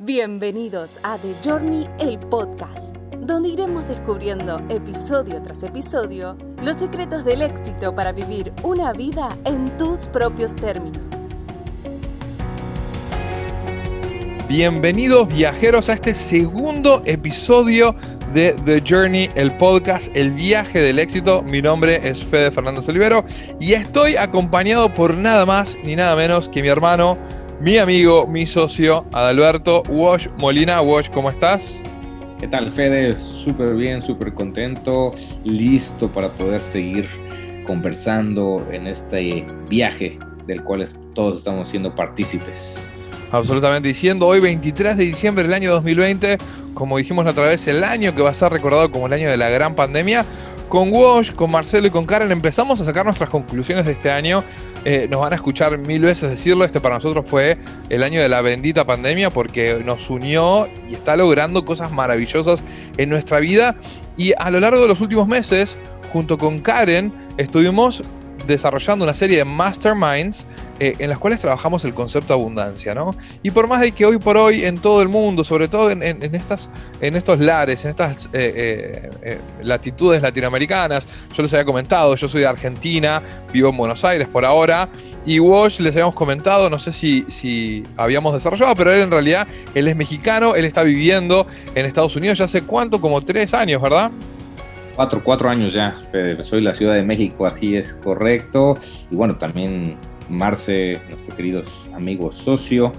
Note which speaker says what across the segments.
Speaker 1: Bienvenidos a The Journey, el podcast, donde iremos descubriendo episodio tras episodio los secretos del éxito para vivir una vida en tus propios términos.
Speaker 2: Bienvenidos viajeros a este segundo episodio de The Journey, el podcast, el viaje del éxito. Mi nombre es Fede Fernández Olivero y estoy acompañado por nada más ni nada menos que mi hermano, mi amigo, mi socio, Adalberto Wash Molina. Wash, ¿cómo estás?
Speaker 3: ¿Qué tal, Fede? Súper bien, súper contento, listo para poder seguir conversando en este viaje del cual todos estamos siendo partícipes.
Speaker 2: Absolutamente, diciendo hoy 23 de diciembre del año 2020, como dijimos la otra vez, el año que va a ser recordado como el año de la gran pandemia, con Wash, con Marcelo y con Karen empezamos a sacar nuestras conclusiones de este año. Eh, nos van a escuchar mil veces decirlo, este para nosotros fue el año de la bendita pandemia porque nos unió y está logrando cosas maravillosas en nuestra vida. Y a lo largo de los últimos meses, junto con Karen, estuvimos desarrollando una serie de masterminds eh, en las cuales trabajamos el concepto abundancia, ¿no? Y por más de que hoy por hoy en todo el mundo, sobre todo en, estas, en estos lares, en estas eh, eh, latitudes latinoamericanas, yo les había comentado, yo soy de Argentina, vivo en Buenos Aires por ahora, y Wash les habíamos comentado, no sé si, si habíamos desarrollado, pero él en realidad, él es mexicano, él está viviendo en Estados Unidos ya hace cuánto, como tres años, ¿verdad?
Speaker 3: Cuatro, cuatro años ya, soy la Ciudad de México, así es correcto. Y bueno, también Marce, nuestro querido amigo socio,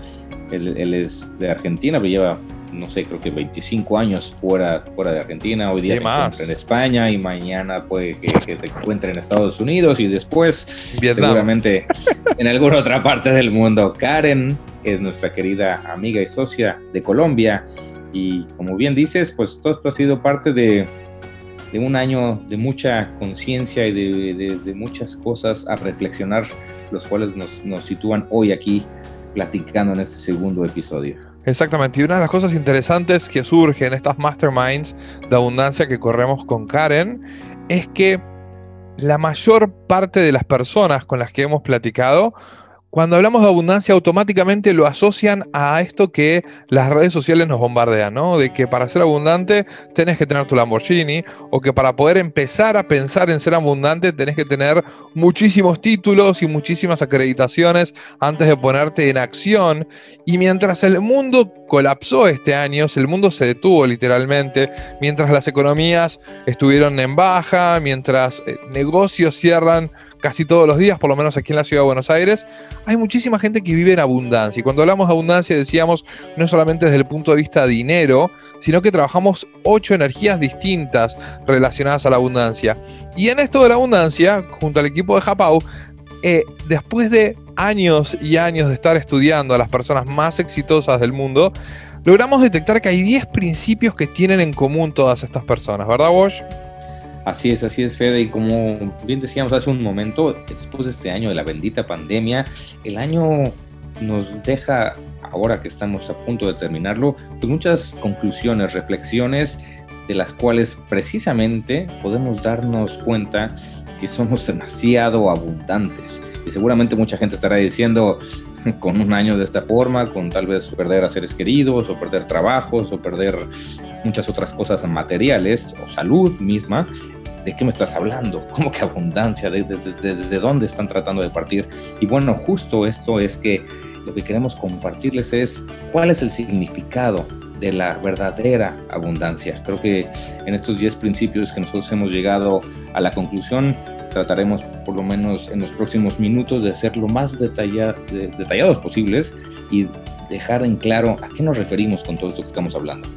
Speaker 3: él, es de Argentina, pero lleva, no sé, creo que 25 años fuera, fuera de Argentina. Hoy día se encuentra en España y mañana puede que, se encuentre en Estados Unidos y después seguramente en alguna otra parte del mundo. Karen es nuestra querida amiga y socia de Colombia y como bien dices, pues todo esto ha sido parte de, de un año de mucha conciencia y de, de, muchas cosas a reflexionar los cuales nos, nos sitúan hoy aquí platicando en este segundo episodio.
Speaker 2: Exactamente, y una de las cosas interesantes que surge en estas masterminds de abundancia que corremos con Karen es que la mayor parte de las personas con las que hemos platicado cuando hablamos de abundancia, automáticamente lo asocian a esto que las redes sociales nos bombardean, ¿no? De que para ser abundante tenés que tener tu Lamborghini, o que para poder empezar a pensar en ser abundante tenés que tener muchísimos títulos y muchísimas acreditaciones antes de ponerte en acción. Y mientras el mundo colapsó este año, el mundo se detuvo literalmente, mientras las economías estuvieron en baja, mientras eh, negocios cierran casi todos los días, por lo menos aquí en la ciudad de Buenos Aires, hay muchísima gente que vive en abundancia. Y cuando hablamos de abundancia decíamos no solamente desde el punto de vista de dinero, sino que trabajamos ocho energías distintas relacionadas a la abundancia. Y en esto de la abundancia, junto al equipo de Japau, eh, después de años y años de estar estudiando a las personas más exitosas del mundo, logramos detectar que hay 10 principios que tienen en común todas estas personas, ¿verdad, Wash?
Speaker 3: Así es, así es, Fede. Y como bien decíamos hace un momento, después de este año de la bendita pandemia, el año nos deja, ahora que estamos a punto de terminarlo, pues muchas conclusiones, reflexiones de las cuales precisamente podemos darnos cuenta que somos demasiado abundantes. Y seguramente mucha gente estará diciendo, con un año de esta forma, con tal vez perder a seres queridos, o perder trabajos, o perder muchas otras cosas materiales, o salud misma, ¿de qué me estás hablando? ¿Cómo que abundancia? ¿Desde de, dónde están tratando de partir? Y bueno, justo esto es que lo que queremos compartirles es cuál es el significado de la verdadera abundancia. Creo que en estos 10 principios que nosotros hemos llegado a la conclusión, trataremos por lo menos en los próximos minutos de ser lo más detallados posibles y dejar en claro a qué nos referimos con todo esto que estamos hablando.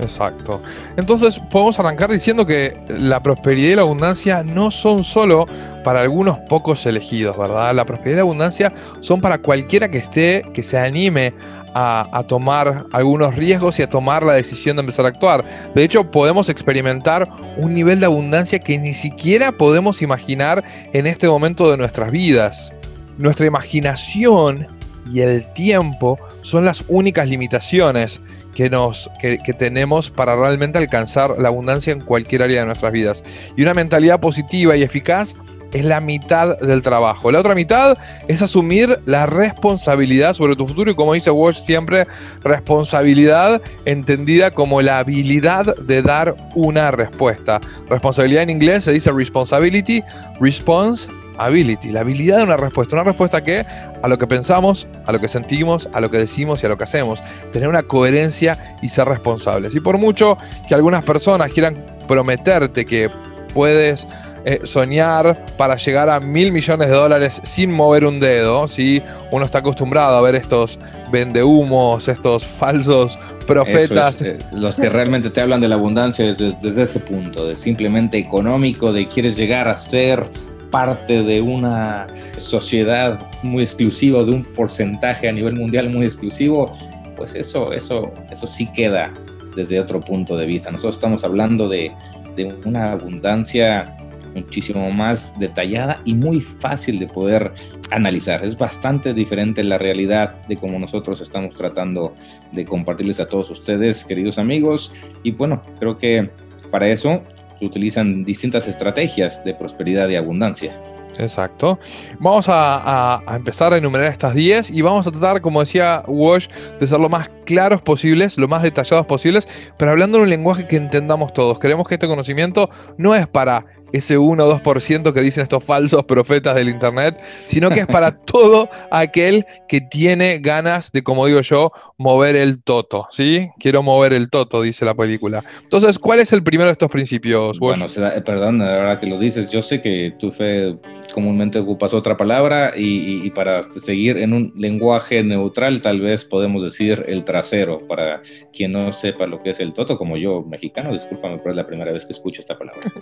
Speaker 2: Exacto. Entonces podemos arrancar diciendo que la prosperidad y la abundancia no son solo para algunos pocos elegidos, ¿verdad? La prosperidad y la abundancia son para cualquiera que esté, que se anime a, tomar algunos riesgos y a tomar la decisión de empezar a actuar. De hecho, podemos experimentar un nivel de abundancia que ni siquiera podemos imaginar en este momento de nuestras vidas. Nuestra imaginación y el tiempo son las únicas limitaciones que, tenemos para realmente alcanzar la abundancia en cualquier área de nuestras vidas. Y una mentalidad positiva y eficaz es la mitad del trabajo. La otra mitad es asumir la responsabilidad sobre tu futuro y como dice Walsh siempre, responsabilidad entendida como la habilidad de dar una respuesta. Responsabilidad en inglés se dice responsibility, response ability, la habilidad de una respuesta. Una respuesta que a lo que pensamos, a lo que sentimos, a lo que decimos y a lo que hacemos. Tener una coherencia y ser responsables. Y por mucho que algunas personas quieran prometerte que puedes eh, soñar para llegar a mil millones de dólares sin mover un dedo, ¿sí? Uno está acostumbrado a ver estos vendehumos, estos falsos profetas.
Speaker 3: Eh, los que realmente te hablan de la abundancia desde ese punto, de simplemente económico, de quieres llegar a ser parte de una sociedad muy exclusiva, de un porcentaje a nivel mundial muy exclusivo, pues eso, eso, eso sí queda desde otro punto de vista. Nosotros estamos hablando de, de una abundancia muchísimo más detallada y muy fácil de poder analizar. Es bastante diferente la realidad de cómo nosotros estamos tratando de compartirles a todos ustedes, queridos amigos. Y bueno, creo que para eso se utilizan distintas estrategias de prosperidad y abundancia.
Speaker 2: Exacto. Vamos a, empezar a enumerar estas 10 y vamos a tratar, como decía Wash, de ser lo más claros posibles, lo más detallados posibles, pero hablando en un lenguaje que entendamos todos. Queremos que este conocimiento no es para ese 1 o 2% que dicen estos falsos profetas del Internet, sino que es para todo aquel que tiene ganas de, como digo yo, mover el toto, ¿sí? Quiero mover el toto, dice la película. Entonces, ¿cuál es el primero de estos principios?
Speaker 3: Bueno, perdón, la verdad que lo dices, yo sé que tu fe comúnmente ocupas otra palabra y, para seguir en un lenguaje neutral tal vez podemos decir el trasero, para quien no sepa lo que es el toto, como yo, mexicano, discúlpame, pero es la primera vez que escucho esta palabra.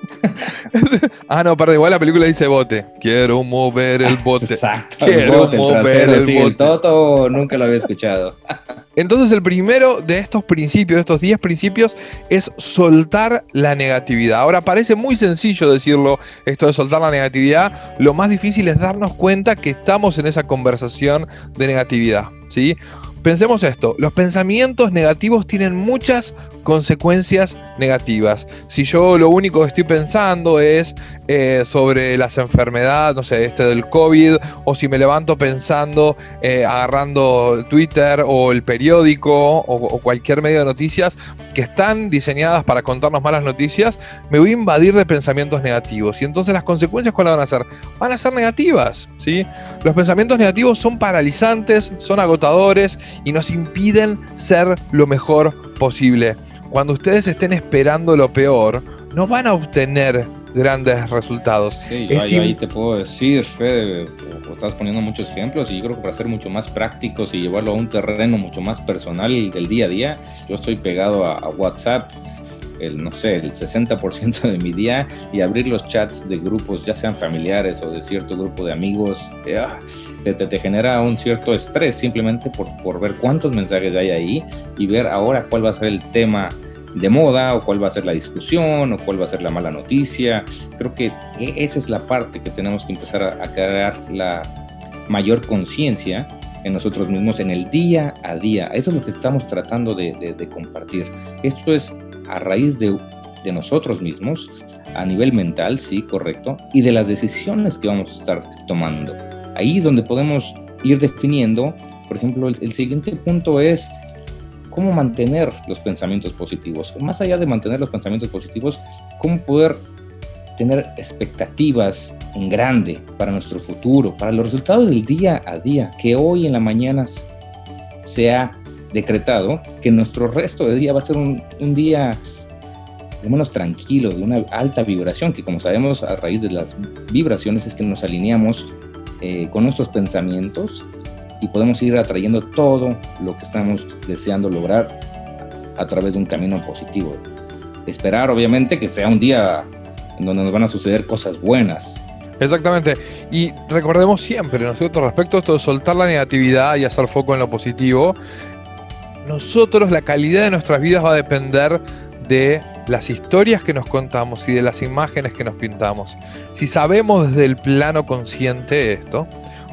Speaker 2: ah, no, perdón, igual la película dice bote. Quiero mover el bote.
Speaker 3: Exacto, el bote, el trasero, el, sí, el toto nunca lo había escuchado.
Speaker 2: Entonces el primero de estos principios, de estos 10 principios, es soltar la negatividad. Ahora parece muy sencillo decirlo, esto de soltar la negatividad. Lo más difícil es darnos cuenta que estamos en esa conversación de negatividad. ¿sí? Pensemos esto, los pensamientos negativos tienen muchas consecuencias negativas. Si yo lo único que estoy pensando es eh, sobre las enfermedades, no sé, este del COVID, o si me levanto pensando, eh, agarrando Twitter o el periódico o, cualquier medio de noticias que están diseñadas para contarnos malas noticias, me voy a invadir de pensamientos negativos. Y entonces las consecuencias, ¿cuáles van a ser? Van a ser negativas, ¿sí? Los pensamientos negativos son paralizantes, son agotadores y nos impiden ser lo mejor posible cuando ustedes estén esperando lo peor, no van a obtener grandes resultados.
Speaker 3: Sí, yo ahí, te puedo decir, Fede, estás poniendo muchos ejemplos y yo creo que para ser mucho más prácticos y llevarlo a un terreno mucho más personal del día a día, yo estoy pegado a, WhatsApp el, no sé, el 60% de mi día y abrir los chats de grupos, ya sean familiares o de cierto grupo de amigos, eh, ah, te, te, genera un cierto estrés simplemente por, por ver cuántos mensajes hay ahí y ver ahora cuál va a ser el tema de moda o cuál va a ser la discusión o cuál va a ser la mala noticia. Creo que e, esa es la parte que tenemos que empezar a, crear la mayor conciencia en nosotros mismos en el día a día. Eso es lo que estamos tratando de, de, compartir. Esto es a raíz de, nosotros mismos, a nivel mental, sí, correcto, y de las decisiones que vamos a estar tomando. Ahí es donde podemos ir definiendo, por ejemplo, el, el siguiente punto es cómo mantener los pensamientos positivos. Más allá de mantener los pensamientos positivos, cómo poder tener expectativas en grande para nuestro futuro, para los resultados del día a día, que hoy en la mañana se ha decretado que nuestro resto de día va a ser un, día de menos tranquilo, de una alta vibración, que como sabemos a raíz de las vibraciones es que nos alineamos eh, con nuestros pensamientos y podemos ir atrayendo todo lo que estamos deseando lograr a través de un camino positivo. Esperar, obviamente, que sea un día en donde nos van a suceder cosas buenas.
Speaker 2: Exactamente. Y recordemos siempre, nosotros respecto a esto de soltar la negatividad y hacer foco en lo positivo, nosotros la calidad de nuestras vidas va a depender de las historias que nos contamos y de las imágenes que nos pintamos. Si sabemos desde el plano consciente esto,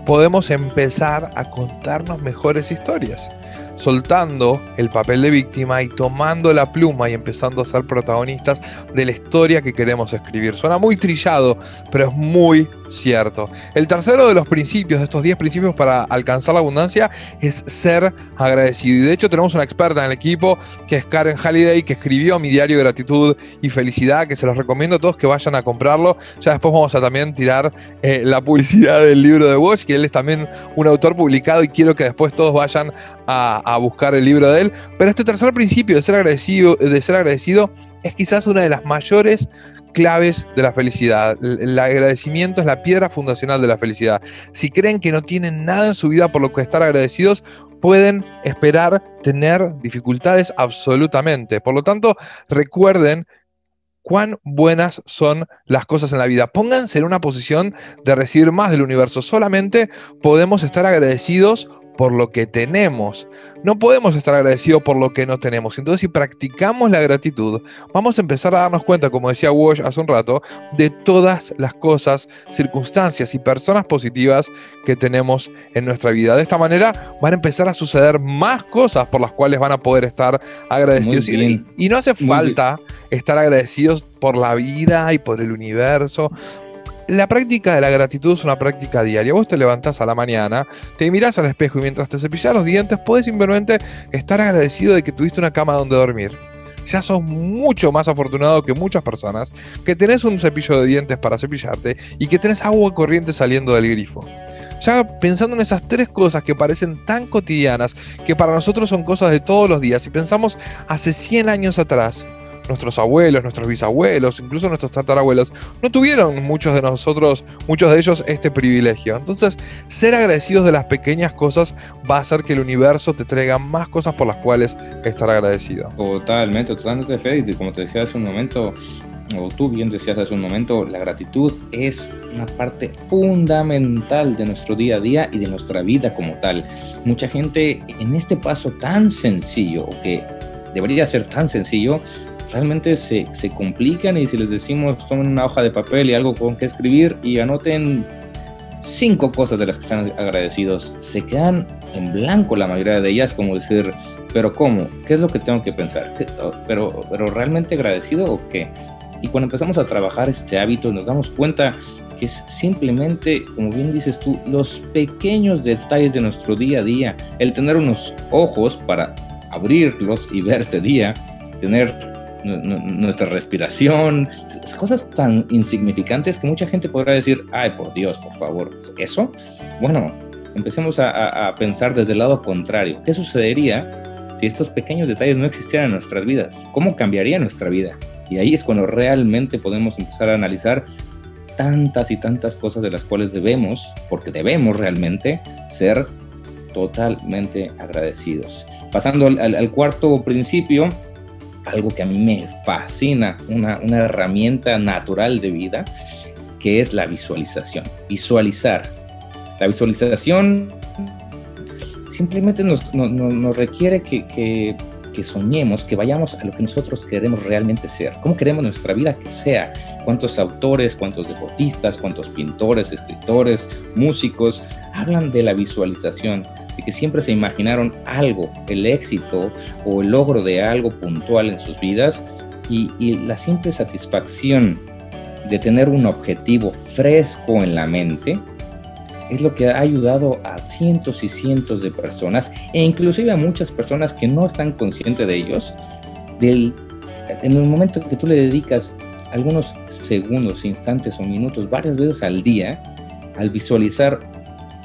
Speaker 2: podemos empezar a contarnos mejores historias, soltando el papel de víctima y tomando la pluma y empezando a ser protagonistas de la historia que queremos escribir. Suena muy trillado, pero es muy cierto. El tercero de los principios, de estos 10 principios para alcanzar la abundancia, es ser agradecido. Y de hecho tenemos una experta en el equipo, que es Karen Halliday, que escribió mi diario de gratitud y felicidad, que se los recomiendo a todos que vayan a comprarlo. Ya después vamos a también tirar eh, la publicidad del libro de Walsh, que él es también un autor publicado y quiero que después todos vayan a, a buscar el libro de él. Pero este tercer principio de ser agradecido, de ser agradecido es quizás una de las mayores claves de la felicidad. El agradecimiento es la piedra fundacional de la felicidad. Si creen que no tienen nada en su vida por lo que estar agradecidos, pueden esperar tener dificultades absolutamente. Por lo tanto, recuerden cuán buenas son las cosas en la vida. Pónganse en una posición de recibir más del universo. Solamente podemos estar agradecidos por lo que tenemos. No podemos estar agradecidos por lo que no tenemos. Entonces, si practicamos la gratitud, vamos a empezar a darnos cuenta, como decía Walsh hace un rato, de todas las cosas, circunstancias y personas positivas que tenemos en nuestra vida. De esta manera van a empezar a suceder más cosas por las cuales van a poder estar agradecidos. Y, y, no hace falta estar agradecidos por la vida y por el universo. La práctica de la gratitud es una práctica diaria. Vos te levantás a la mañana, te mirás al espejo y mientras te cepillas los dientes, puedes simplemente estar agradecido de que tuviste una cama donde dormir. Ya sos mucho más afortunado que muchas personas que tenés un cepillo de dientes para cepillarte y que tenés agua corriente saliendo del grifo. Ya pensando en esas tres cosas que parecen tan cotidianas, que para nosotros son cosas de todos los días, y pensamos hace 100 años atrás, nuestros abuelos, nuestros bisabuelos, incluso nuestros tatarabuelos, no tuvieron muchos de nosotros, muchos de ellos, este privilegio. Entonces, ser agradecidos de las pequeñas cosas va a hacer que el universo te traiga más cosas por las cuales estar agradecido.
Speaker 3: Totalmente, totalmente, Fede. como te decía hace un momento, o tú bien decías hace un momento, la gratitud es una parte fundamental de nuestro día a día y de nuestra vida como tal. Mucha gente en este paso tan sencillo, que debería ser tan sencillo, realmente se, se, complican y si les decimos tomen una hoja de papel y algo con que escribir y anoten cinco cosas de las que están agradecidos, se quedan en blanco la mayoría de ellas, como decir, pero ¿cómo? ¿Qué es lo que tengo que pensar? ¿Pero, pero realmente agradecido o qué? Y cuando empezamos a trabajar este hábito nos damos cuenta que es simplemente, como bien dices tú, los pequeños detalles de nuestro día a día, el tener unos ojos para abrirlos y ver este día, tener nuestra respiración, cosas tan insignificantes que mucha gente podrá decir, ay, por Dios, por favor, ¿eso? Bueno, empecemos a, pensar desde el lado contrario. ¿Qué sucedería si estos pequeños detalles no existieran en nuestras vidas? ¿Cómo cambiaría nuestra vida? Y ahí es cuando realmente podemos empezar a analizar tantas y tantas cosas de las cuales debemos, porque debemos realmente ser totalmente agradecidos. Pasando al cuarto principio, algo que a mí me fascina, una, herramienta natural de vida, que es la visualización. Visualizar. La visualización simplemente nos, requiere que, que, soñemos, que vayamos a lo que nosotros queremos realmente ser. ¿Cómo queremos nuestra vida que sea? ¿Cuántos autores, cuántos deportistas, cuántos pintores, escritores, músicos hablan de la visualización? Que siempre se imaginaron algo, el éxito o el logro de algo puntual en sus vidas y, la simple satisfacción de tener un objetivo fresco en la mente es lo que ha ayudado a cientos y cientos de personas e inclusive a muchas personas que no están conscientes de ellos, del, en el momento que tú le dedicas algunos segundos, instantes o minutos, varias veces al día, al visualizar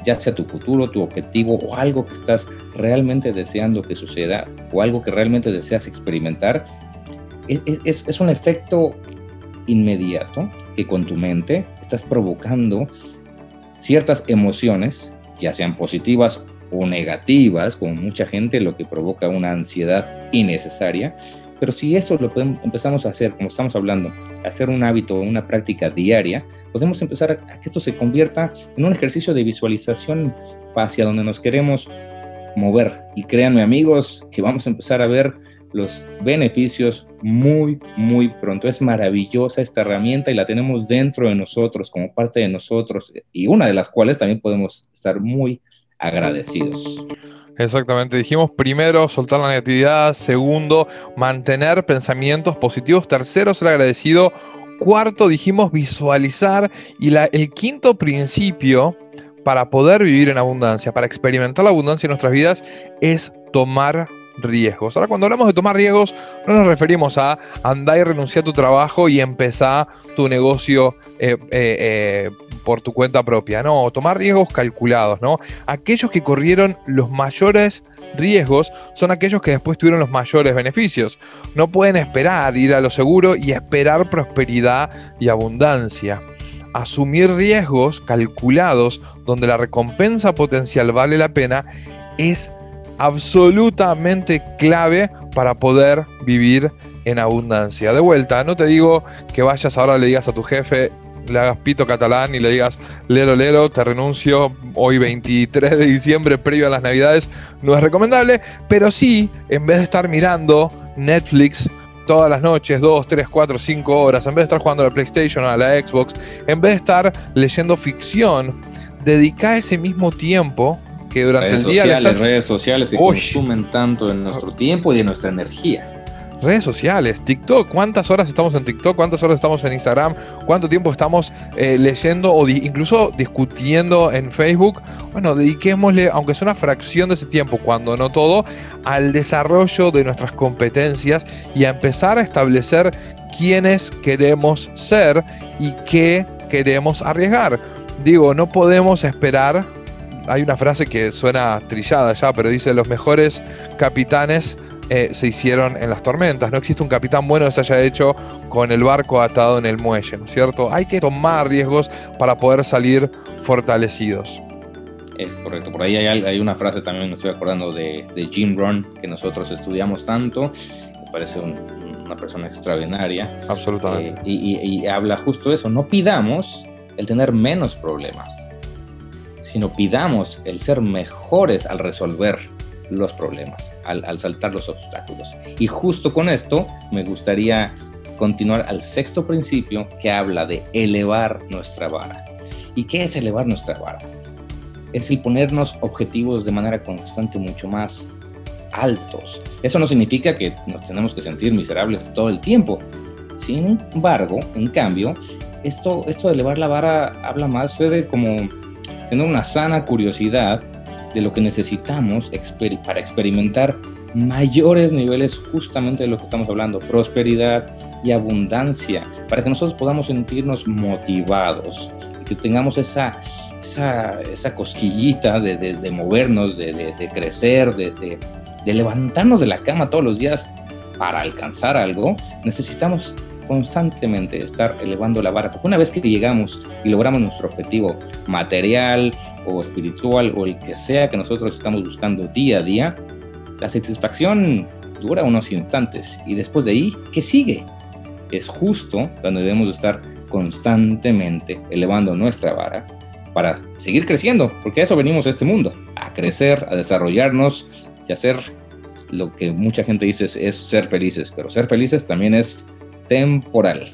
Speaker 3: ya sea tu futuro, tu objetivo o algo que estás realmente deseando que suceda o algo que realmente deseas experimentar, es, es, un efecto inmediato que con tu mente estás provocando ciertas emociones, ya sean positivas o negativas, como mucha gente, lo que provoca una ansiedad innecesaria, pero si eso lo podemos, empezamos a hacer, como estamos hablando, hacer un hábito, una práctica diaria, podemos empezar a, que esto se convierta en un ejercicio de visualización hacia donde nos queremos mover. Y créanme amigos, que vamos a empezar a ver los beneficios muy, muy pronto. Es maravillosa esta herramienta y la tenemos dentro de nosotros, como parte de nosotros, y una de las cuales también podemos estar muy agradecidos.
Speaker 2: Exactamente, dijimos primero soltar la negatividad, segundo mantener pensamientos positivos, tercero ser agradecido, cuarto dijimos visualizar y el quinto principio para poder vivir en abundancia, para experimentar la abundancia en nuestras vidas, es tomar riesgos. Ahora, cuando hablamos de tomar riesgos, no nos referimos a andar y renunciar a tu trabajo y empezar tu negocio eh, eh, eh, por tu cuenta propia. No, tomar riesgos calculados, ¿no? Aquellos que corrieron los mayores riesgos son aquellos que después tuvieron los mayores beneficios. No pueden esperar ir a lo seguro y esperar prosperidad y abundancia. Asumir riesgos calculados donde la recompensa potencial vale la pena es absolutamente clave para poder vivir en abundancia. De vuelta, no te digo que vayas ahora le digas a tu jefe, le hagas pito catalán y le digas, lero, lero, te renuncio hoy 23 de diciembre, previo a las navidades, no es recomendable, pero sí, en vez de estar mirando Netflix todas las noches, 2, 3, 4, 5 horas, en vez de estar jugando a la PlayStation o a la Xbox, en vez de estar leyendo ficción, dedica ese mismo tiempo que durante
Speaker 3: el
Speaker 2: día...
Speaker 3: Sociales, redes sociales que consumen tanto de nuestro tiempo y de nuestra energía.
Speaker 2: Redes sociales, TikTok, ¿cuántas horas estamos en TikTok? ¿Cuántas horas estamos en Instagram? ¿Cuánto tiempo estamos eh, leyendo o incluso discutiendo en Facebook? Bueno, dediquémosle, aunque sea una fracción de ese tiempo, cuando no todo, al desarrollo de nuestras competencias y a empezar a establecer quiénes queremos ser y qué queremos arriesgar. Digo, no podemos esperar hay una frase que suena trillada ya, pero dice los mejores capitanes eh, se hicieron en las tormentas. No existe un capitán bueno que se haya hecho con el barco atado en el muelle, ¿no es cierto? Hay que tomar riesgos para poder salir fortalecidos.
Speaker 3: Es correcto, por ahí hay, una frase también, me estoy acordando de, Jim Rohn, que nosotros estudiamos tanto, me parece una persona extraordinaria.
Speaker 2: Absolutamente.
Speaker 3: Eh, y, y habla justo de eso, no pidamos el tener menos problemas sino pidamos el ser mejores al resolver los problemas, al, saltar los obstáculos. Y justo con esto me gustaría continuar al sexto principio que habla de elevar nuestra vara. ¿Y qué es elevar nuestra vara? Es el ponernos objetivos de manera constante mucho más altos. Eso no significa que nos tenemos que sentir miserables todo el tiempo. Sin embargo, en cambio, esto, esto de elevar la vara habla más de como tener una sana curiosidad de lo que necesitamos para experimentar mayores niveles justamente de lo que estamos hablando, prosperidad y abundancia, para que nosotros podamos sentirnos motivados que tengamos esa, esa, cosquillita de, movernos, de, crecer, de, levantarnos de la cama todos los días para alcanzar algo, necesitamos constantemente estar elevando la vara, porque una vez que llegamos y logramos nuestro objetivo material o espiritual o el que sea que nosotros estamos buscando día a día, la satisfacción dura unos instantes y después de ahí, ¿qué sigue? Es justo donde debemos estar constantemente elevando nuestra vara para seguir creciendo, porque a eso venimos a este mundo, a crecer, a desarrollarnos y a hacer lo que mucha gente dice es ser felices, pero ser felices también es temporal.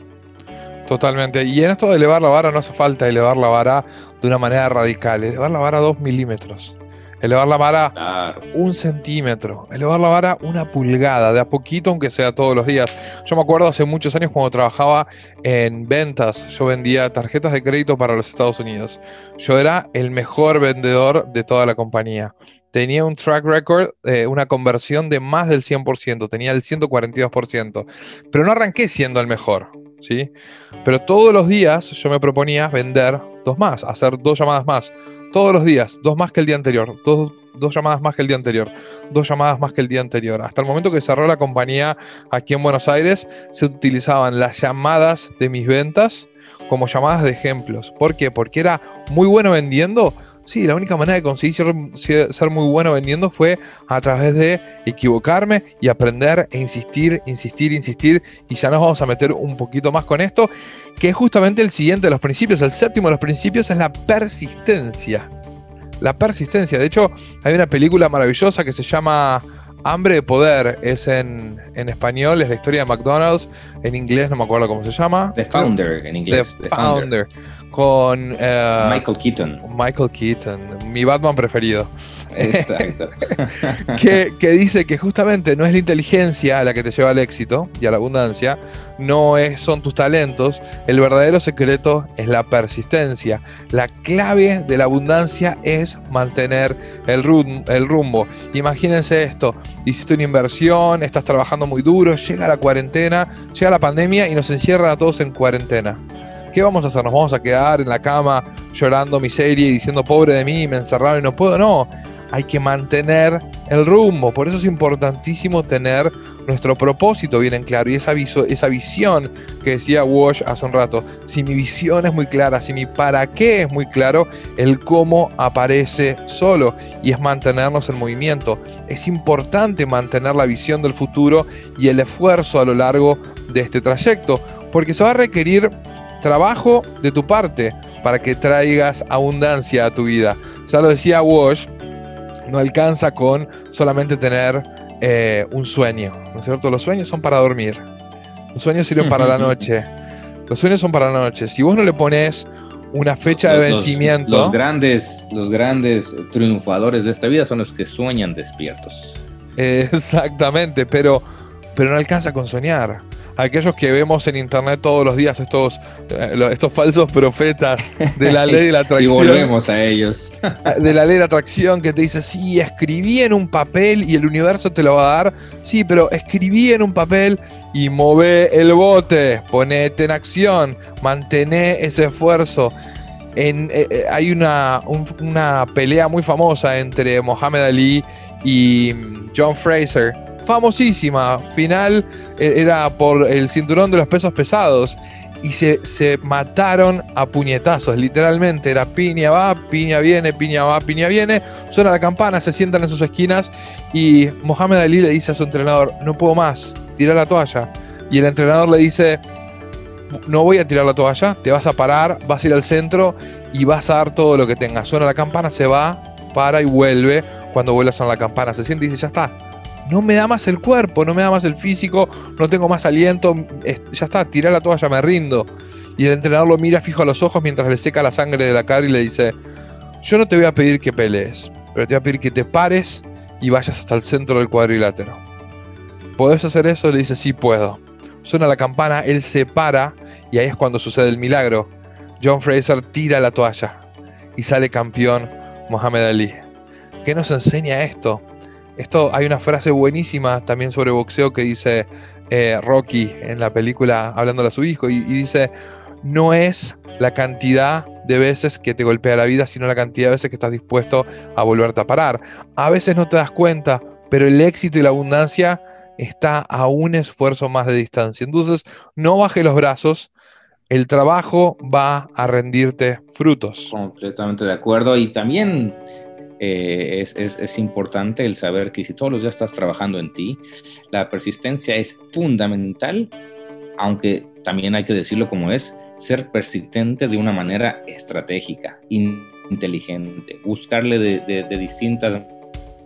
Speaker 2: Totalmente. Y en esto de elevar la vara no hace falta elevar la vara de una manera radical. Elevar la vara dos milímetros. Elevar la vara un centímetro. Elevar la vara una pulgada. De a poquito, aunque sea todos los días. Yo me acuerdo hace muchos años cuando trabajaba en ventas. Yo vendía tarjetas de crédito para los Estados Unidos. Yo era el mejor vendedor de toda la compañía tenía un track record, eh, una conversión de más del 100%, tenía el 142%, pero no arranqué siendo el mejor, ¿sí? Pero todos los días yo me proponía vender dos más, hacer dos llamadas más, todos los días, dos más que el día anterior, dos, dos llamadas más que el día anterior, dos llamadas más que el día anterior. Hasta el momento que cerró la compañía aquí en Buenos Aires, se utilizaban las llamadas de mis ventas como llamadas de ejemplos. ¿Por qué? Porque era muy bueno vendiendo, Sí, la única manera de conseguir ser, muy bueno vendiendo fue a través de equivocarme y aprender e insistir, insistir, insistir. Y ya nos vamos a meter un poquito más con esto, que es justamente el siguiente de los principios. El séptimo de los principios es la persistencia. La persistencia. De hecho, hay una película maravillosa que se llama Hambre de Poder. Es en, español, es la historia de McDonald's. En inglés no me acuerdo cómo se llama.
Speaker 3: The Founder, en inglés.
Speaker 2: The, Founder con
Speaker 3: eh, Michael Keaton.
Speaker 2: Michael Keaton, mi Batman preferido.
Speaker 3: Exacto.
Speaker 2: que, dice que justamente no es la inteligencia la que te lleva al éxito y a la abundancia, no es, son tus talentos, el verdadero secreto es la persistencia. La clave de la abundancia es mantener el, el rumbo. Imagínense esto, hiciste una inversión, estás trabajando muy duro, llega la cuarentena, llega la pandemia y nos encierran a todos en cuarentena. ¿Qué vamos a hacer? ¿Nos vamos a quedar en la cama llorando miseria y diciendo pobre de mí, me encerraron y no puedo? No, hay que mantener el rumbo. Por eso es importantísimo tener nuestro propósito bien en claro y esa, esa visión que decía Wash hace un rato. Si mi visión es muy clara, si mi para qué es muy claro, el cómo aparece solo y es mantenernos en movimiento. Es importante mantener la visión del futuro y el esfuerzo a lo largo de este trayecto porque se va a requerir trabajo de tu parte para que traigas abundancia a tu vida. Ya lo decía Wash, no alcanza con solamente tener eh, un sueño, ¿no es cierto? Los sueños son para dormir, los sueños sirven para la noche, los sueños son para la noche. Si vos no le pones una fecha de vencimiento...
Speaker 3: Los, grandes, los grandes triunfadores de esta vida son los que sueñan despiertos.
Speaker 2: exactamente, pero, pero no alcanza con soñar aquellos que vemos en internet todos los días, estos, eh, estos falsos profetas de la ley de la atracción.
Speaker 3: y volvemos a ellos.
Speaker 2: de la ley de la atracción que te dice, sí, escribí en un papel y el universo te lo va a dar. Sí, pero escribí en un papel y mové el bote, ponete en acción, mantené ese esfuerzo. En, eh, eh, hay una, una pelea muy famosa entre Mohamed Ali y John Fraser famosísima final eh, era por el cinturón de los pesos pesados y se, se, mataron a puñetazos, literalmente era piña va, piña viene, piña va, piña viene, suena la campana, se sientan en sus esquinas y Mohamed Ali le dice a su entrenador, no puedo más, tira la toalla. Y el entrenador le dice, no voy a tirar la toalla, te vas a parar, vas a ir al centro y vas a dar todo lo que tengas. Suena la campana, se va, para y vuelve. Cuando vuelve a sonar la campana, se siente y dice, ya está, no me da más el cuerpo, no me da más el físico, no tengo más aliento, ya está, tira la toalla, me rindo. Y el entrenador lo mira fijo a los ojos mientras le seca la sangre de la cara y le dice, yo no te voy a pedir que pelees, pero te voy a pedir que te pares y vayas hasta el centro del cuadrilátero. ¿Podés hacer eso? Le dice, sí puedo. Suena la campana, él se para y ahí es cuando sucede el milagro. John Fraser tira la toalla y sale campeón Mohamed Ali. ¿Qué nos enseña esto? Esto hay una frase buenísima también sobre boxeo que dice eh, Rocky en la película hablándole a su hijo y, dice, no es la cantidad de veces que te golpea la vida, sino la cantidad de veces que estás dispuesto a volverte a parar. A veces no te das cuenta, pero el éxito y la abundancia está a un esfuerzo más de distancia. Entonces, no baje los brazos, el trabajo va a rendirte frutos.
Speaker 3: Completamente de acuerdo. Y también eh, es, importante el saber que si todos los días estás trabajando en ti, la persistencia es fundamental, aunque también hay que decirlo como es, ser persistente de una manera estratégica, inteligente, buscarle de, distintas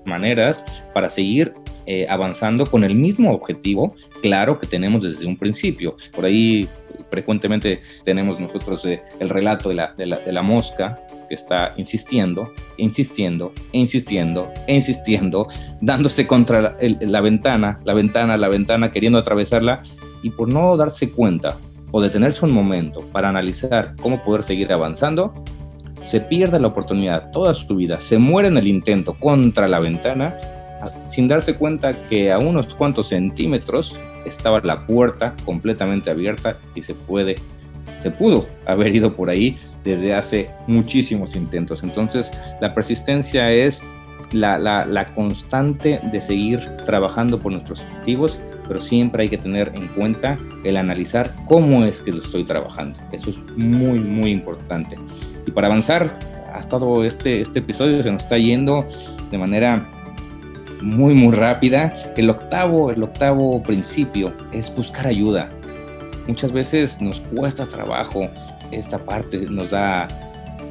Speaker 3: maneras para seguir eh, avanzando con el mismo objetivo, claro, que tenemos desde un principio. Por ahí frecuentemente tenemos nosotros eh, el relato de la, de la mosca, que está insistiendo, insistiendo, insistiendo, insistiendo, dándose contra la, ventana, la ventana, la ventana, queriendo atravesarla y por no darse cuenta o detenerse un momento para analizar cómo poder seguir avanzando, se pierde la oportunidad toda su vida, se muere en el intento contra la ventana sin darse cuenta que a unos cuantos centímetros estaba la puerta completamente abierta y se puede se pudo haber ido por ahí desde hace muchísimos intentos. Entonces, la persistencia es la, constante de seguir trabajando por nuestros objetivos, pero siempre hay que tener en cuenta el analizar cómo es que lo estoy trabajando. Eso es muy, muy importante. Y para avanzar, ha estado este, este episodio, se nos está yendo de manera muy, muy rápida. El octavo, el octavo principio es buscar ayuda. Muchas veces nos cuesta trabajo esta parte nos da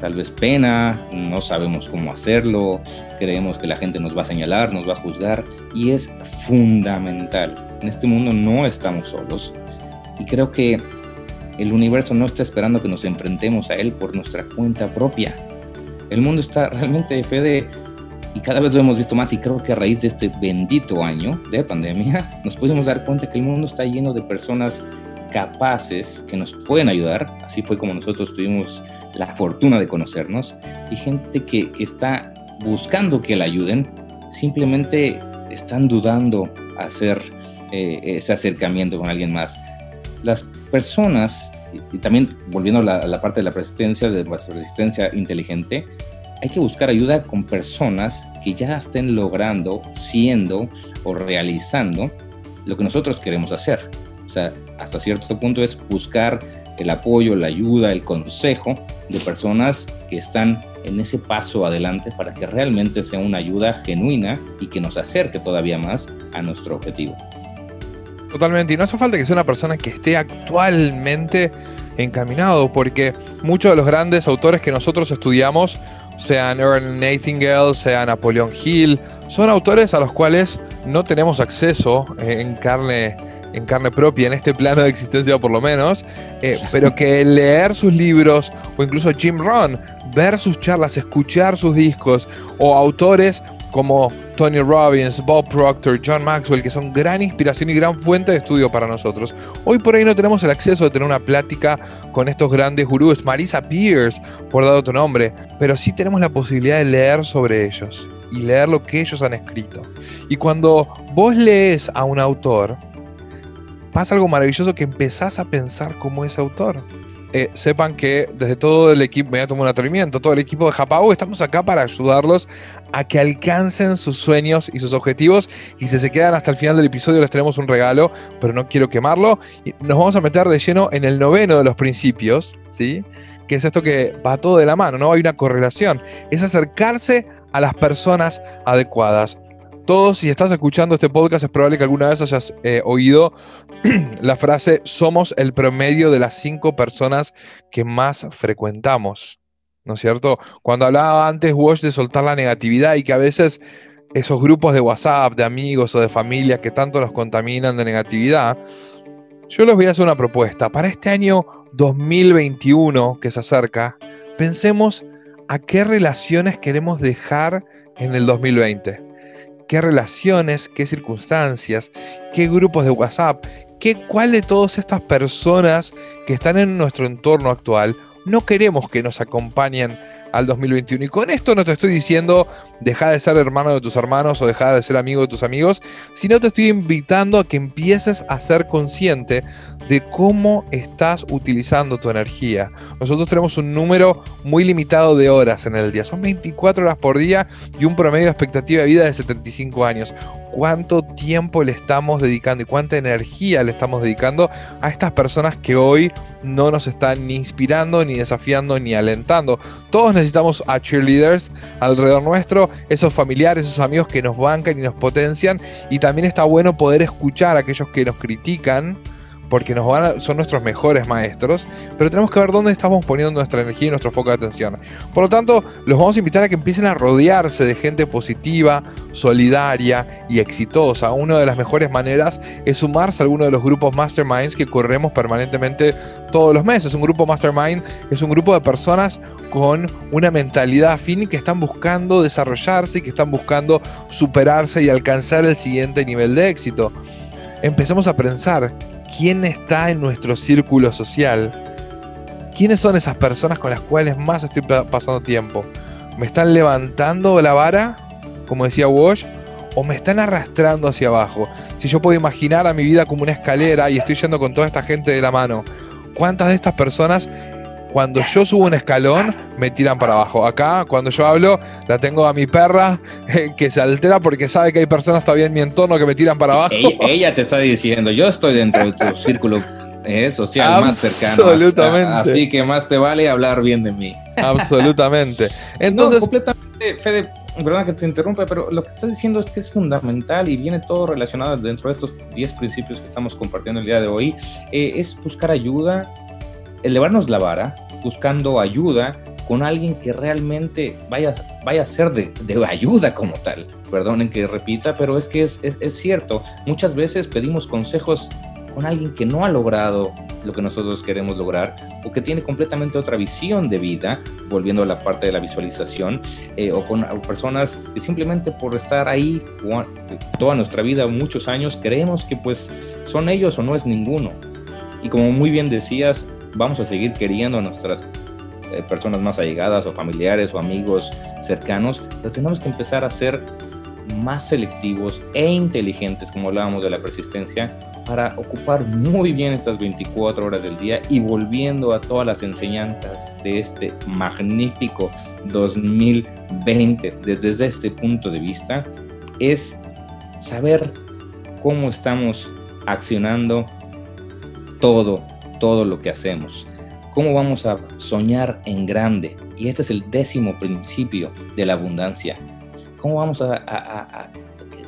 Speaker 3: tal vez pena, no sabemos cómo hacerlo, creemos que la gente nos va a señalar, nos va a juzgar y es fundamental. En este mundo no estamos solos y creo que el universo no está esperando que nos enfrentemos a él por nuestra cuenta propia. El mundo está realmente, Fede, y cada vez lo hemos visto más y creo que a raíz de este bendito año de pandemia nos podemos dar cuenta que el mundo está lleno de personas capaces que nos pueden ayudar, así fue como nosotros tuvimos la fortuna de conocernos, y gente que, está buscando que la ayuden, simplemente están dudando hacer eh, ese acercamiento con alguien más. Las personas, y, también volviendo a la, parte de la resistencia, de la resistencia inteligente, hay que buscar ayuda con personas que ya estén logrando, siendo o realizando lo que nosotros queremos hacer. O sea, hasta cierto punto es buscar el apoyo, la ayuda, el consejo de personas que están en ese paso adelante para que realmente sea una ayuda genuina y que nos acerque todavía más a nuestro objetivo.
Speaker 2: Totalmente, y no hace falta que sea una persona que esté actualmente encaminado, porque muchos de los grandes autores que nosotros estudiamos, sean Earl Nightingale, sea Napoleón Hill, son autores a los cuales no tenemos acceso en carne en carne propia, en este plano de existencia por lo menos, eh, pero que leer sus libros o incluso Jim Rohn, ver sus charlas, escuchar sus discos o autores como Tony Robbins, Bob Proctor, John Maxwell, que son gran inspiración y gran fuente de estudio para nosotros. Hoy por ahí no tenemos el acceso de tener una plática con estos grandes gurús, Marisa Pierce, por dar otro nombre, pero sí tenemos la posibilidad de leer sobre ellos y leer lo que ellos han escrito. Y cuando vos lees a un autor, pasa algo maravilloso que empezás a pensar como ese autor. Eh, sepan que desde todo el equipo, me voy a tomar un atrevimiento, todo el equipo de Japao, estamos acá para ayudarlos a que alcancen sus sueños y sus objetivos. Y si se quedan hasta el final del episodio, les tenemos un regalo, pero no quiero quemarlo. Nos vamos a meter de lleno en el noveno de los principios, ¿sí? Que es esto que va todo de la mano, ¿no? Hay una correlación. Es acercarse a las personas adecuadas todos, si estás escuchando este podcast, es probable que alguna vez hayas eh, oído la frase, somos el promedio de las cinco personas que más frecuentamos. ¿No es cierto? Cuando hablaba antes, Wash, de soltar la negatividad y que a veces esos grupos de WhatsApp, de amigos o de familia que tanto nos contaminan de negatividad, yo les voy a hacer una propuesta. Para este año 2021 que se acerca, pensemos a qué relaciones queremos dejar en el 2020 qué relaciones, qué circunstancias, qué grupos de WhatsApp, qué, cuál de todas estas personas que están en nuestro entorno actual no queremos que nos acompañen al 2021. Y con esto no te estoy diciendo deja de ser hermano de tus hermanos o deja de ser amigo de tus amigos, sino te estoy invitando a que empieces a ser consciente de cómo estás utilizando tu energía. Nosotros tenemos un número muy limitado de horas en el día, son 24 horas por día y un promedio de expectativa de vida de 75 años. ¿Cuánto tiempo le estamos dedicando y cuánta energía le estamos dedicando a estas personas que hoy no nos están ni inspirando, ni desafiando, ni alentando? Todos necesitamos a cheerleaders alrededor nuestro, esos familiares, esos amigos que nos bancan y nos potencian, y también está bueno poder escuchar a aquellos que nos critican porque son nuestros mejores maestros, pero tenemos que ver dónde estamos poniendo nuestra energía y nuestro foco de atención. Por lo tanto, los vamos a invitar a que empiecen a rodearse de gente positiva, solidaria y exitosa. Una de las mejores maneras es sumarse a alguno de los grupos masterminds que corremos permanentemente todos los meses. Un grupo mastermind es un grupo de personas con una mentalidad afín que están buscando desarrollarse y que están buscando superarse y alcanzar el siguiente nivel de éxito. Empecemos a pensar quién está en nuestro círculo social, quiénes son esas personas con las cuales más estoy pasando tiempo. ¿Me están levantando la vara, como decía Walsh, o me están arrastrando hacia abajo? Si yo puedo imaginar a mi vida como una escalera y estoy yendo con toda esta gente de la mano, ¿cuántas de estas personas cuando yo subo un escalón, me tiran para abajo. Acá, cuando yo hablo, la tengo a mi perra eh, que se altera porque sabe que hay personas todavía en mi entorno que me tiran para abajo.
Speaker 3: Ella, te está diciendo, yo estoy dentro de tu círculo eh, social más cercano. Absolutamente. Así que más te vale hablar bien de mí.
Speaker 2: Absolutamente. Entonces,
Speaker 3: completamente, Fede, perdona que te interrumpa, pero lo que estás diciendo es que es fundamental y viene todo relacionado dentro de estos 10 principios que estamos compartiendo el día de hoy. Eh, es buscar ayuda, elevarnos la vara buscando ayuda con alguien que realmente vaya, vaya a ser de, ayuda como tal. Perdonen que repita, pero es que es, es, cierto. Muchas veces pedimos consejos con alguien que no ha logrado lo que nosotros queremos lograr o que tiene completamente otra visión de vida, volviendo a la parte de la visualización, eh, o con personas que simplemente por estar ahí toda nuestra vida, muchos años, creemos que pues son ellos o no es ninguno. Y como muy bien decías, vamos a seguir queriendo a nuestras eh, personas más allegadas o familiares o amigos cercanos, pero tenemos que empezar a ser más selectivos e inteligentes, como hablábamos de la persistencia, para ocupar muy bien estas 24 horas del día y volviendo a todas las enseñanzas de este magnífico 2020 desde este punto de vista, es saber cómo estamos accionando todo, todo lo que hacemos. Cómo vamos a soñar en grande. Y este es el décimo principio de la abundancia. ¿Cómo vamos a,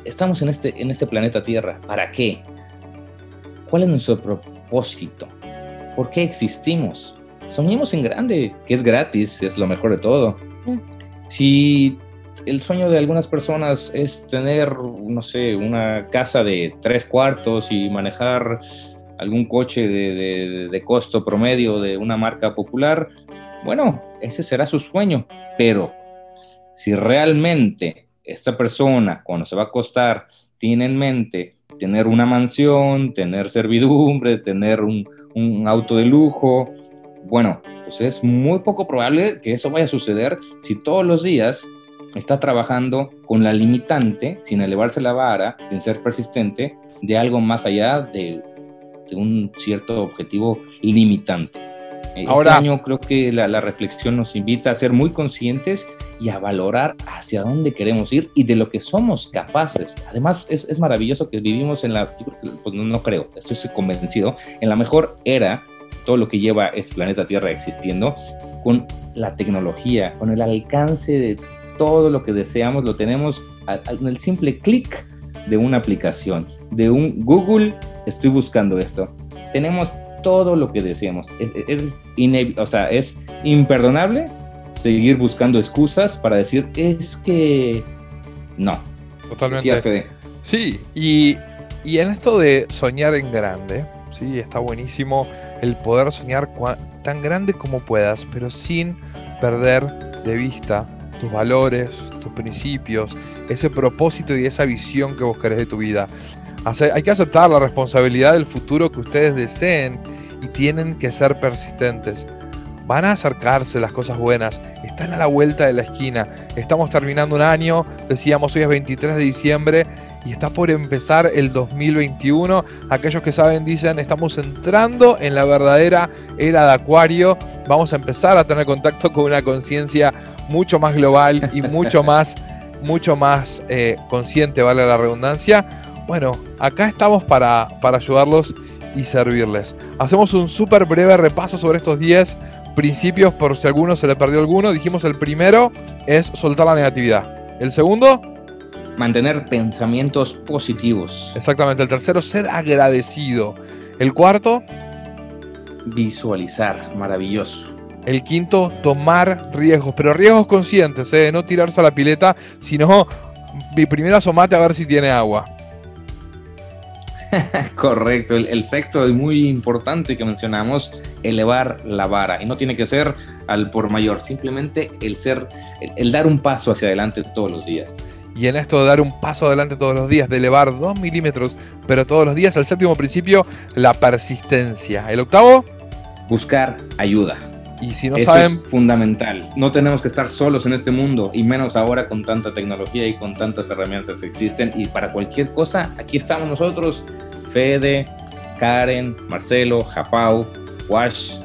Speaker 3: estamos en este, en este planeta Tierra? ¿Para qué? ¿Cuál es nuestro propósito? ¿Por qué existimos? Soñemos en grande, que es gratis, es lo mejor de todo. Mm. Si el sueño de algunas personas es tener, no sé, una casa de tres cuartos y manejar algún coche de, de, costo promedio de una marca popular, bueno, ese será su sueño, pero si realmente esta persona, cuando se va a acostar, tiene en mente tener una mansión, tener servidumbre, tener un, auto de lujo. Bueno, pues es muy poco probable que eso vaya a suceder si todos los días está trabajando con la limitante, sin elevarse la vara, sin ser persistente, de algo más allá de, un cierto objetivo limitante. Este Ahora, este año creo que la, la, reflexión nos invita a ser muy conscientes y a valorar hacia dónde queremos ir y de lo que somos capaces. Además, es, es maravilloso que vivimos en la, pues no, creo, estoy convencido, en la mejor era, todo lo que lleva este planeta Tierra existiendo, con la tecnología, con el alcance de todo lo que deseamos, lo tenemos en el simple clic de una aplicación, de un Google, estoy buscando esto. Tenemos todo lo que deseamos. Es, es, o sea, es imperdonable seguir buscando excusas para decir, es que no.
Speaker 2: Totalmente. Sí, y, y, en esto de soñar en grande, sí, está buenísimo el poder soñar tan grande como puedas, pero sin perder de vista tus valores, tus principios, ese propósito y esa visión que vos querés de tu vida. Hay que aceptar la responsabilidad del futuro que ustedes deseen y tienen que ser persistentes van a acercarse las cosas buenas, están a la vuelta de la esquina. Estamos terminando un año, decíamos hoy es 23 de diciembre y está por empezar el 2021. Aquellos que saben dicen, estamos entrando en la verdadera era de Acuario. Vamos a empezar a tener contacto con una conciencia mucho más global y mucho más, mucho más eh, consciente, vale la redundancia. Bueno, acá estamos para, para ayudarlos y servirles. Hacemos un súper breve repaso sobre estos 10 principios por si alguno se le perdió alguno. Dijimos el primero es soltar la negatividad. El segundo...
Speaker 3: Mantener pensamientos positivos.
Speaker 2: Exactamente. El tercero, ser agradecido. El cuarto...
Speaker 3: Visualizar. Maravilloso.
Speaker 2: El quinto, tomar riesgos, pero riesgos conscientes, ¿eh? no tirarse a la pileta, sino primero asomate a ver si tiene agua.
Speaker 3: Correcto, el, sexto es muy importante que mencionamos, elevar la vara. Y no tiene que ser al por mayor, simplemente el ser, el, dar un paso hacia adelante todos los días.
Speaker 2: Y en esto de dar un paso adelante todos los días, de elevar dos milímetros, pero todos los días, el séptimo principio, la persistencia. El octavo,
Speaker 3: buscar ayuda.
Speaker 2: Y si no Eso saben,
Speaker 3: es fundamental. No tenemos que estar solos en este mundo y menos ahora con tanta tecnología y con tantas herramientas que existen. Y para cualquier cosa, aquí estamos nosotros, Fede, Karen, Marcelo, Japau, Wash.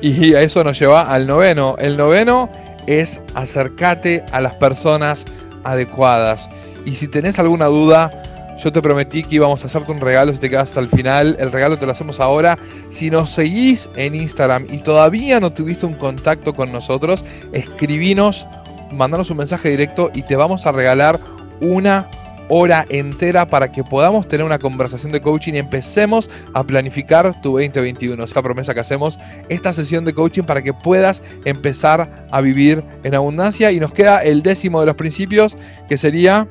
Speaker 2: Y a eso nos lleva al noveno. El noveno es acercate a las personas adecuadas. Y si tenés alguna duda, yo te prometí que íbamos a hacerte un regalo si te quedas hasta el final. El regalo te lo hacemos ahora. Si nos seguís en Instagram y todavía no tuviste un contacto con nosotros, escribinos, mandanos un mensaje directo y te vamos a regalar una hora entera para que podamos tener una conversación de coaching y empecemos a planificar tu 2021. Esta promesa que hacemos, esta sesión de coaching para que puedas empezar a vivir en abundancia. Y nos queda el décimo de los principios, que sería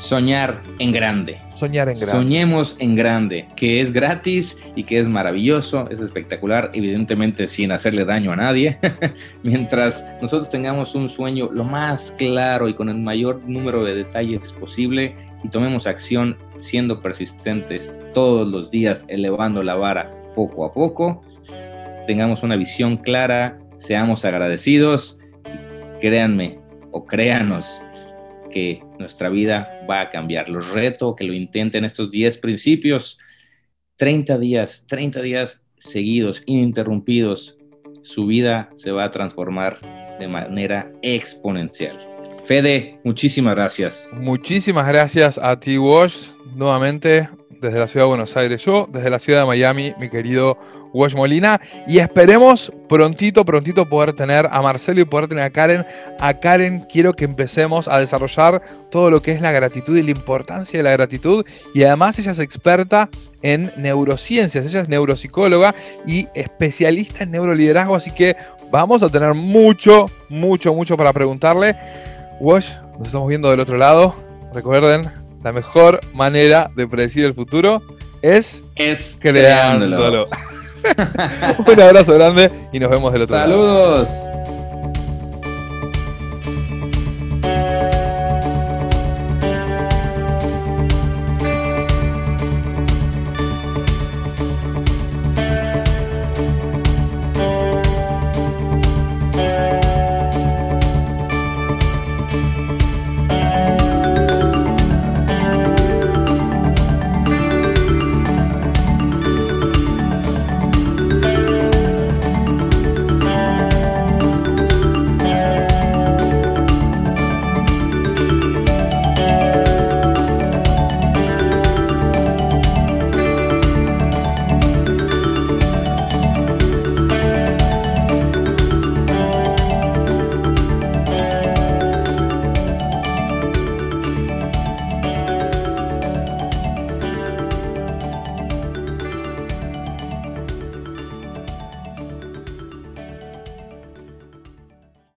Speaker 3: soñar en grande.
Speaker 2: Soñar en grande.
Speaker 3: Soñemos en grande, que es gratis y que es maravilloso, es espectacular, evidentemente sin hacerle daño a nadie. Mientras nosotros tengamos un sueño lo más claro y con el mayor número de detalles posible y tomemos acción siendo persistentes todos los días, elevando la vara poco a poco, tengamos una visión clara, seamos agradecidos, créanme o créanos que nuestra vida va a cambiar. Los reto que lo intenten estos 10 principios, 30 días, 30 días seguidos, ininterrumpidos, su vida se va a transformar de manera exponencial. Fede, muchísimas gracias.
Speaker 2: Muchísimas gracias a ti, Wash, nuevamente desde la ciudad de Buenos Aires, yo desde la ciudad de Miami, mi querido Wash Molina. Y esperemos prontito, prontito poder tener a Marcelo y poder tener a Karen. A Karen quiero que empecemos a desarrollar todo lo que es la gratitud y la importancia de la gratitud. Y además ella es experta en neurociencias, ella es neuropsicóloga y especialista en neuroliderazgo, así que vamos a tener mucho, mucho, mucho para preguntarle. Wash, nos estamos viendo del otro lado. Recuerden, la mejor manera de predecir el futuro es,
Speaker 3: es creándolo.
Speaker 2: Un abrazo grande y nos vemos del otro lado.
Speaker 3: Saludos.